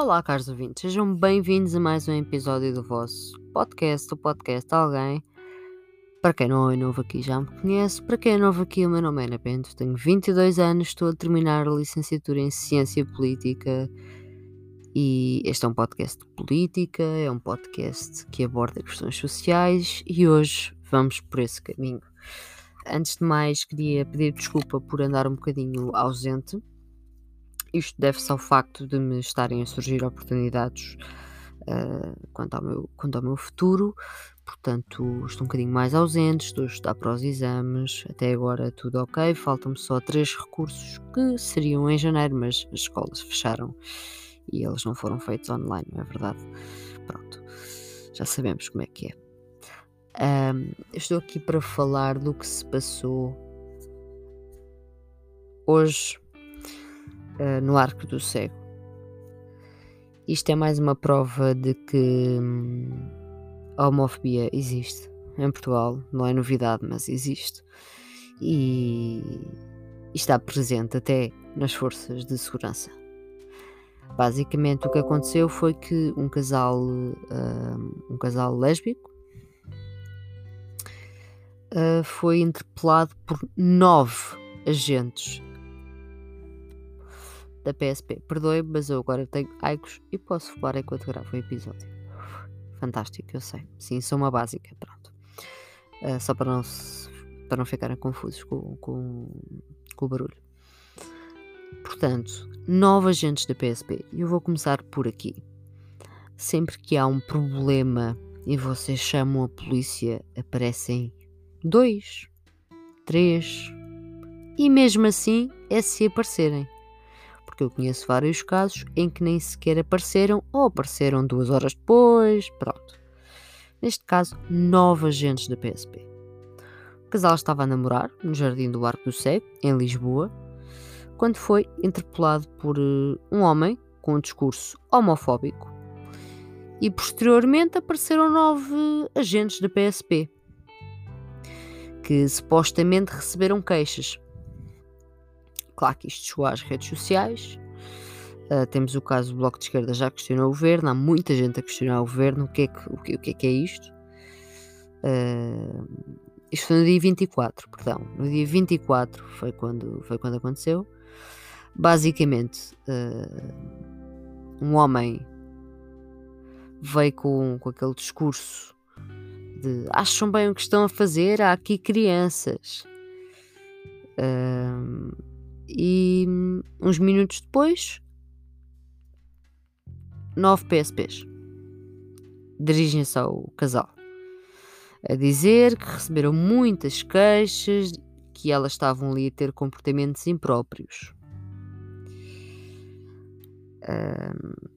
Olá, caros ouvintes, sejam bem-vindos a mais um episódio do vosso podcast, o podcast Alguém. Para quem não é novo aqui já me conhece, para quem é novo aqui, o meu nome é Ana Bento, tenho 22 anos, estou a terminar a licenciatura em Ciência Política e este é um podcast de política, é um podcast que aborda questões sociais e hoje vamos por esse caminho. Antes de mais, queria pedir desculpa por andar um bocadinho ausente isto deve-se ao facto de me estarem a surgir oportunidades uh, quanto, ao meu, quanto ao meu futuro, portanto estou um bocadinho mais ausente, estou a estudar para os exames, até agora tudo ok, faltam-me só três recursos que seriam em janeiro, mas as escolas fecharam e eles não foram feitos online, não é verdade? Pronto, já sabemos como é que é. Um, estou aqui para falar do que se passou hoje uh, no arco do cego. Isto é mais uma prova de que hum, a homofobia existe em Portugal, não é novidade, mas existe. E, está presente até nas forças de segurança. Basicamente o que aconteceu foi que um casal, uh, um casal lésbico uh, foi interpelado por nove agentes da PSP. Perdoe, mas eu agora tenho Aicos e posso falar enquanto gravo o episódio. Fantástico, eu sei. Sim, sou uma básica, pronto. Uh, só para não, para não ficarem confusos com, com, com o barulho. Portanto, nove agentes da PSP. Eu vou começar por aqui. Sempre que há um problema e vocês chamam a polícia, aparecem dois, três, e mesmo assim é se aparecerem porque eu conheço vários casos em que nem sequer apareceram ou apareceram duas horas depois, pronto. Neste caso, nove agentes da PSP. O casal estava a namorar no Jardim do Arco do Cego, em Lisboa, quando foi interpelado por uh, um homem com um discurso homofóbico e posteriormente apareceram nove agentes da PSP que supostamente receberam queixas Claro que isto chegou às redes sociais. Uh, temos o caso do Bloco de Esquerda já questionou o governo, há muita gente a questionar o governo o que é que, o que, o que, é, que é isto. Uh, isto foi no dia 24, perdão. No dia 24 foi quando, foi quando aconteceu. Basicamente, uh, um homem veio com, com aquele discurso de acham bem o que estão a fazer, há aqui crianças. Uh, e uns minutos depois, nove PSPs dirigem-se ao casal a dizer que receberam muitas queixas, que elas estavam ali a ter comportamentos impróprios. Um,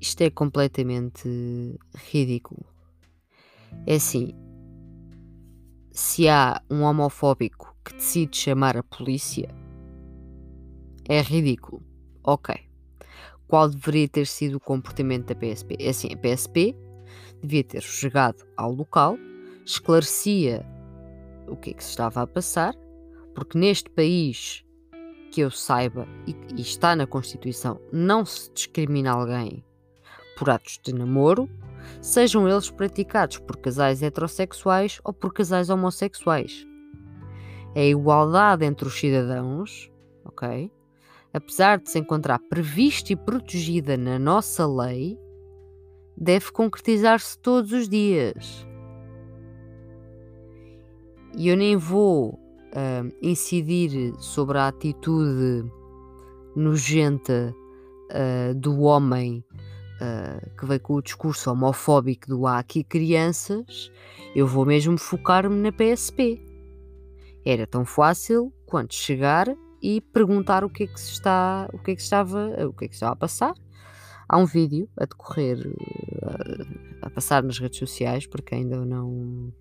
isto é completamente ridículo. É assim, se há um homofóbico que decide chamar a polícia, é ridículo. Ok. Qual deveria ter sido o comportamento da PSP? É assim, a PSP devia ter chegado ao local, esclarecia o que é que se estava a passar, porque neste país que eu saiba e, e está na Constituição, não se discrimina alguém por atos de namoro, sejam eles praticados por casais heterossexuais ou por casais homossexuais. É a igualdade entre os cidadãos, ok? Apesar de se encontrar prevista e protegida na nossa lei, deve concretizar-se todos os dias. E eu nem vou uh, incidir sobre a atitude nojenta uh, do homem uh, que veio com o discurso homofóbico do há aqui crianças, eu vou mesmo focar-me na PSP. Era tão fácil quanto chegar e perguntar o que é que se está, o que é que estava, o que é que estava a passar. Há um vídeo a decorrer, a, a passar nas redes sociais, para quem ainda não,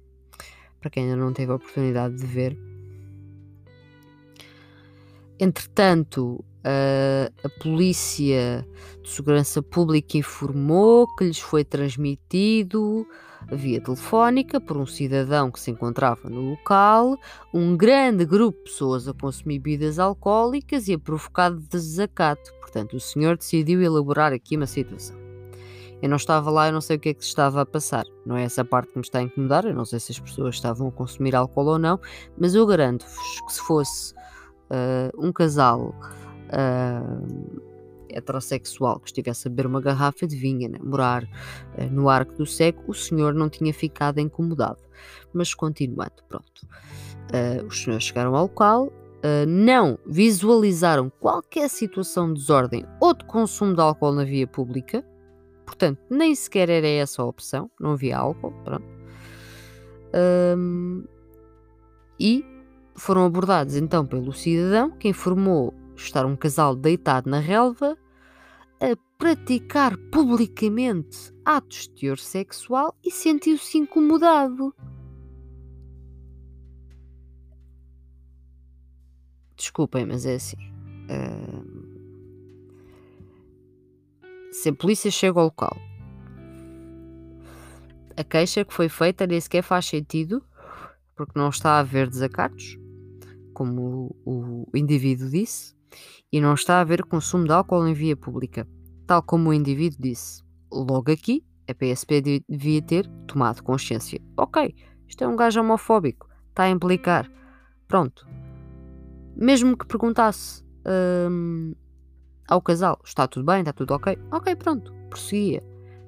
para quem ainda não teve a oportunidade de ver. Entretanto, a, a Polícia de Segurança Pública informou que lhes foi transmitido via telefónica por um cidadão que se encontrava no local um grande grupo de pessoas a consumir bebidas alcoólicas e a provocar desacato. Portanto, o senhor decidiu elaborar aqui uma situação. Eu não estava lá, eu não sei o que é que se estava a passar. Não é essa parte que me está a incomodar. Eu não sei se as pessoas estavam a consumir álcool ou não, mas eu garanto-vos que se fosse uh, um casal uh, heterossexual que estivesse a beber uma garrafa de vinho, a namorar uh, no arco do seco, o senhor não tinha ficado incomodado. Mas continuando, pronto. os senhores chegaram ao local, Uh, não visualizaram qualquer situação de desordem ou de consumo de álcool na via pública, Portanto, nem sequer era essa a opção, não havia álcool, pronto. Um, e foram abordados então pelo cidadão que informou estar um casal deitado na relva a praticar publicamente atos de teor sexual e sentiu-se incomodado. Desculpem, mas é assim. Uh, se a polícia chega ao local, a queixa que foi feita nem sequer faz sentido, porque não está a haver desacatos, como o, o indivíduo disse, e não está a haver consumo de álcool em via pública, tal como o indivíduo disse. Logo aqui, a PSP devia ter tomado consciência. Ok, isto é um gajo homofóbico, está a implicar. Pronto. Mesmo que perguntasse hum, ao casal: está tudo bem, está tudo ok? Ok, pronto, prosseguia.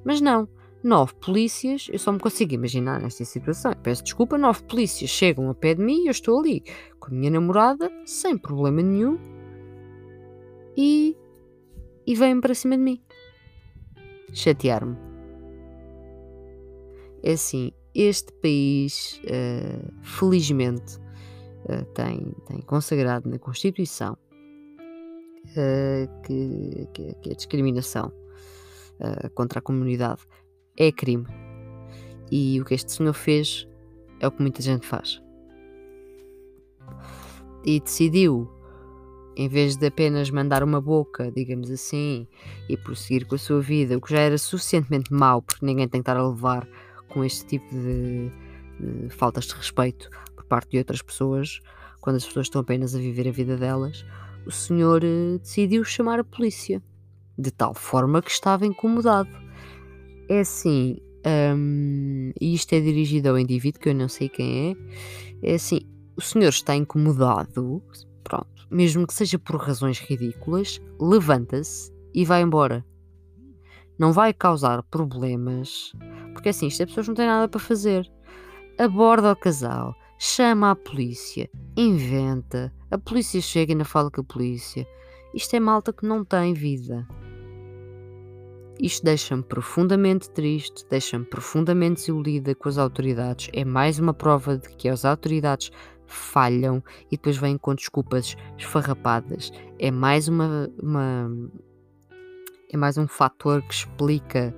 Mas não, nove polícias, eu só me consigo imaginar nesta situação. Peço desculpa, nove polícias chegam a pé de mim e eu estou ali com a minha namorada, sem problema nenhum, e, e vêm para cima de mim. Chatear-me. É assim, este país, uh, felizmente, uh, tem, tem consagrado na Constituição uh, que, que, que, a discriminação contra a comunidade é crime. E o que este senhor fez é o que muita gente faz. E decidiu, em vez de apenas mandar uma boca, digamos assim, e prosseguir com a sua vida, o que já era suficientemente mau, porque ninguém tem que estar a levar com este tipo de, de faltas de respeito por parte de outras pessoas, quando as pessoas estão apenas a viver a vida delas, o senhor eh, decidiu chamar a polícia, de tal forma que estava incomodado. É assim, um, e isto é dirigido ao indivíduo que eu não sei quem é. É assim, o senhor está incomodado, pronto, mesmo que seja por razões ridículas, levanta-se e vai embora. Não vai causar problemas, porque assim, estas pessoas não têm nada para fazer. Aborda o casal, chama a polícia, inventa, a polícia chega e ainda fala com a polícia. Isto é malta que não tem vida. Isto deixa-me profundamente triste, deixa-me profundamente desiludida com as autoridades. É mais uma prova de que as autoridades falham e depois vêm com desculpas esfarrapadas. É mais uma, uma é mais um fator que explica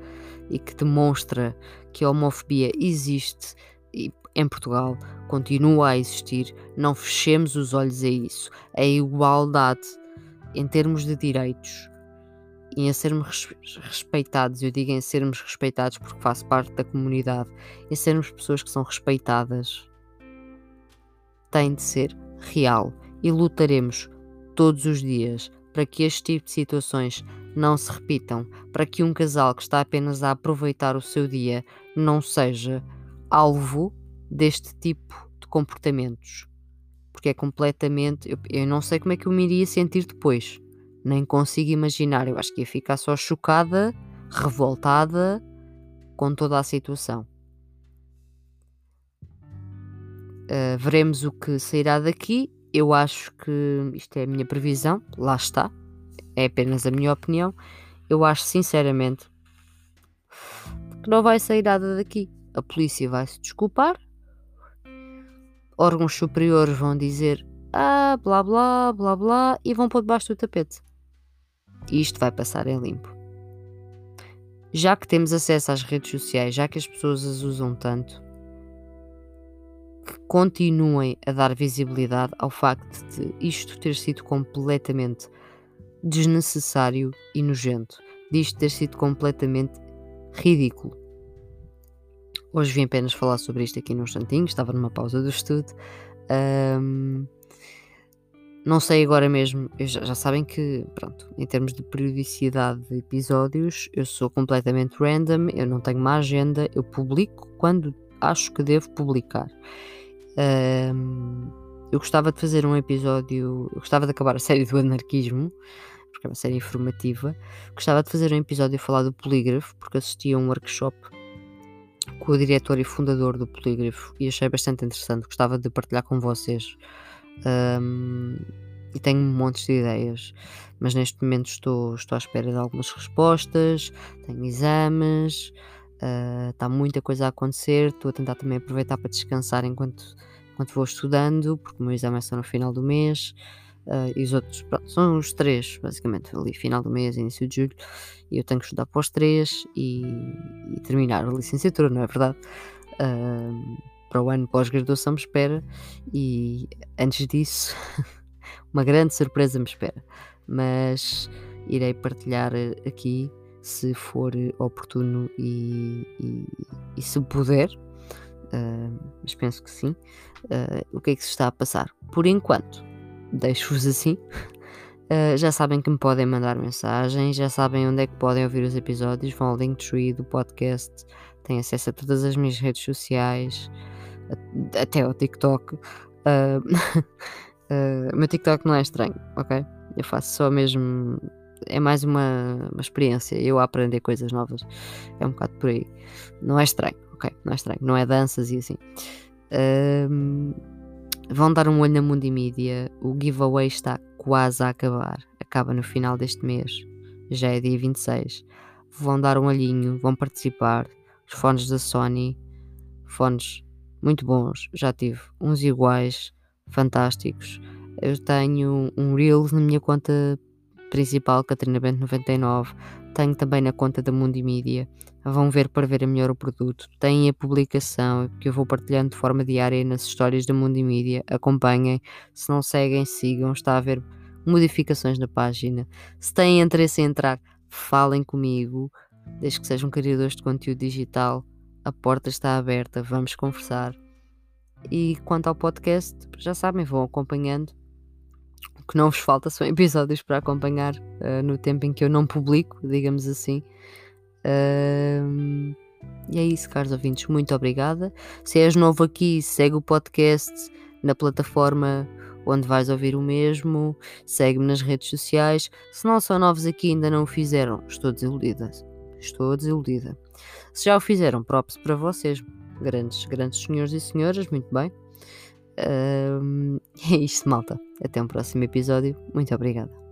e que demonstra que a homofobia existe em Portugal continua a existir, não fechemos os olhos a isso. A igualdade em termos de direitos e em sermos respeitados, eu digo em sermos respeitados porque faço parte da comunidade, em sermos pessoas que são respeitadas, tem de ser real e lutaremos todos os dias para que este tipo de situações não se repitam, para que um casal que está apenas a aproveitar o seu dia não seja alvo deste tipo de comportamentos. Porque é completamente. Eu, eu não sei como é que eu me iria sentir depois. Nem consigo imaginar. Eu acho que ia ficar só chocada, revoltada com toda a situação. Uh, veremos o que sairá daqui. Eu acho que isto é a minha previsão, lá está, é apenas a minha opinião. Eu acho sinceramente que não vai sair nada daqui. A polícia vai se desculpar, órgãos superiores vão dizer ah, blá blá, blá blá, e vão pôr debaixo do tapete. E isto vai passar em limpo. Já que temos acesso às redes sociais, já que as pessoas as usam tanto, que continuem a dar visibilidade ao facto de isto ter sido completamente desnecessário e nojento, disto ter sido completamente ridículo. Hoje vim apenas falar sobre isto aqui num instantinho, estava numa pausa do estudo. Um, não sei agora mesmo, já, já, sabem que, pronto, em termos de periodicidade de episódios, eu sou completamente random, eu não tenho uma agenda, eu publico quando acho que devo publicar. Um, eu gostava de fazer um episódio, eu gostava de acabar a série do anarquismo, porque é uma série informativa. Gostava de fazer um episódio a falar do polígrafo, porque assisti a um workshop com o diretor e fundador do polígrafo e achei bastante interessante. Gostava de partilhar com vocês. Um, e tenho montes de ideias, mas neste momento estou, estou à espera de algumas respostas, tenho exames, uh, está muita coisa a acontecer, estou a tentar também aproveitar para descansar enquanto, enquanto vou estudando, porque o meu exame é só no final do mês. Uh, e os outros, pronto, são os três, basicamente, ali final do mês, início de julho, e eu tenho que estudar para os três e, e terminar a licenciatura, não é verdade? Uh, para o ano pós-graduação me espera, e antes disso, uma grande surpresa me espera, mas irei partilhar aqui se for oportuno e, e, e se puder, uh, mas penso que sim, o que é que se está a passar. Por enquanto, deixo-vos assim. Uh, já sabem que me podem mandar mensagens, já sabem onde é que podem ouvir os episódios, vão ao Linktree do podcast, têm acesso a todas as minhas redes sociais, a, até ao TikTok. Uh, uh, o meu TikTok não é estranho, ok? Eu faço só mesmo. É mais uma, uma experiência, eu a aprender coisas novas. É um bocado por aí. Não é estranho, ok? Não é estranho. Não é danças e assim. Uh, Vão dar um olho na Mundimídia. O giveaway está quase a acabar. Acaba no final deste mês. Já é dia 26. Vão dar um olhinho, vão participar. Os fones da Sony, fones muito bons. Já tive uns iguais, fantásticos. Eu tenho um Reels na minha conta principal, Catarina Bento 99. Tenho também na conta da Mundimídia. Vão ver para ver melhor o produto. Tem a publicação que eu vou partilhando de forma diária nas histórias da Mundimídia. Acompanhem. Se não seguem, sigam. Está a haver modificações na página. Se têm interesse em entrar, falem comigo. Desde que sejam criadores de conteúdo digital, a porta está aberta. Vamos conversar. E quanto ao podcast, já sabem, vão acompanhando que não vos falta são episódios para acompanhar uh, no tempo em que eu não publico, digamos assim. Uh, e é isso, caros ouvintes. Muito obrigada. Se és novo aqui, segue o podcast na plataforma onde vais ouvir o mesmo. Segue-me nas redes sociais. Se não são novos aqui e ainda não o fizeram, estou desiludida. Estou desiludida. Se já o fizeram, props para vocês, grandes, grandes senhores e senhoras, muito bem. Uh, é isto, malta. Até um próximo episódio. Muito obrigada.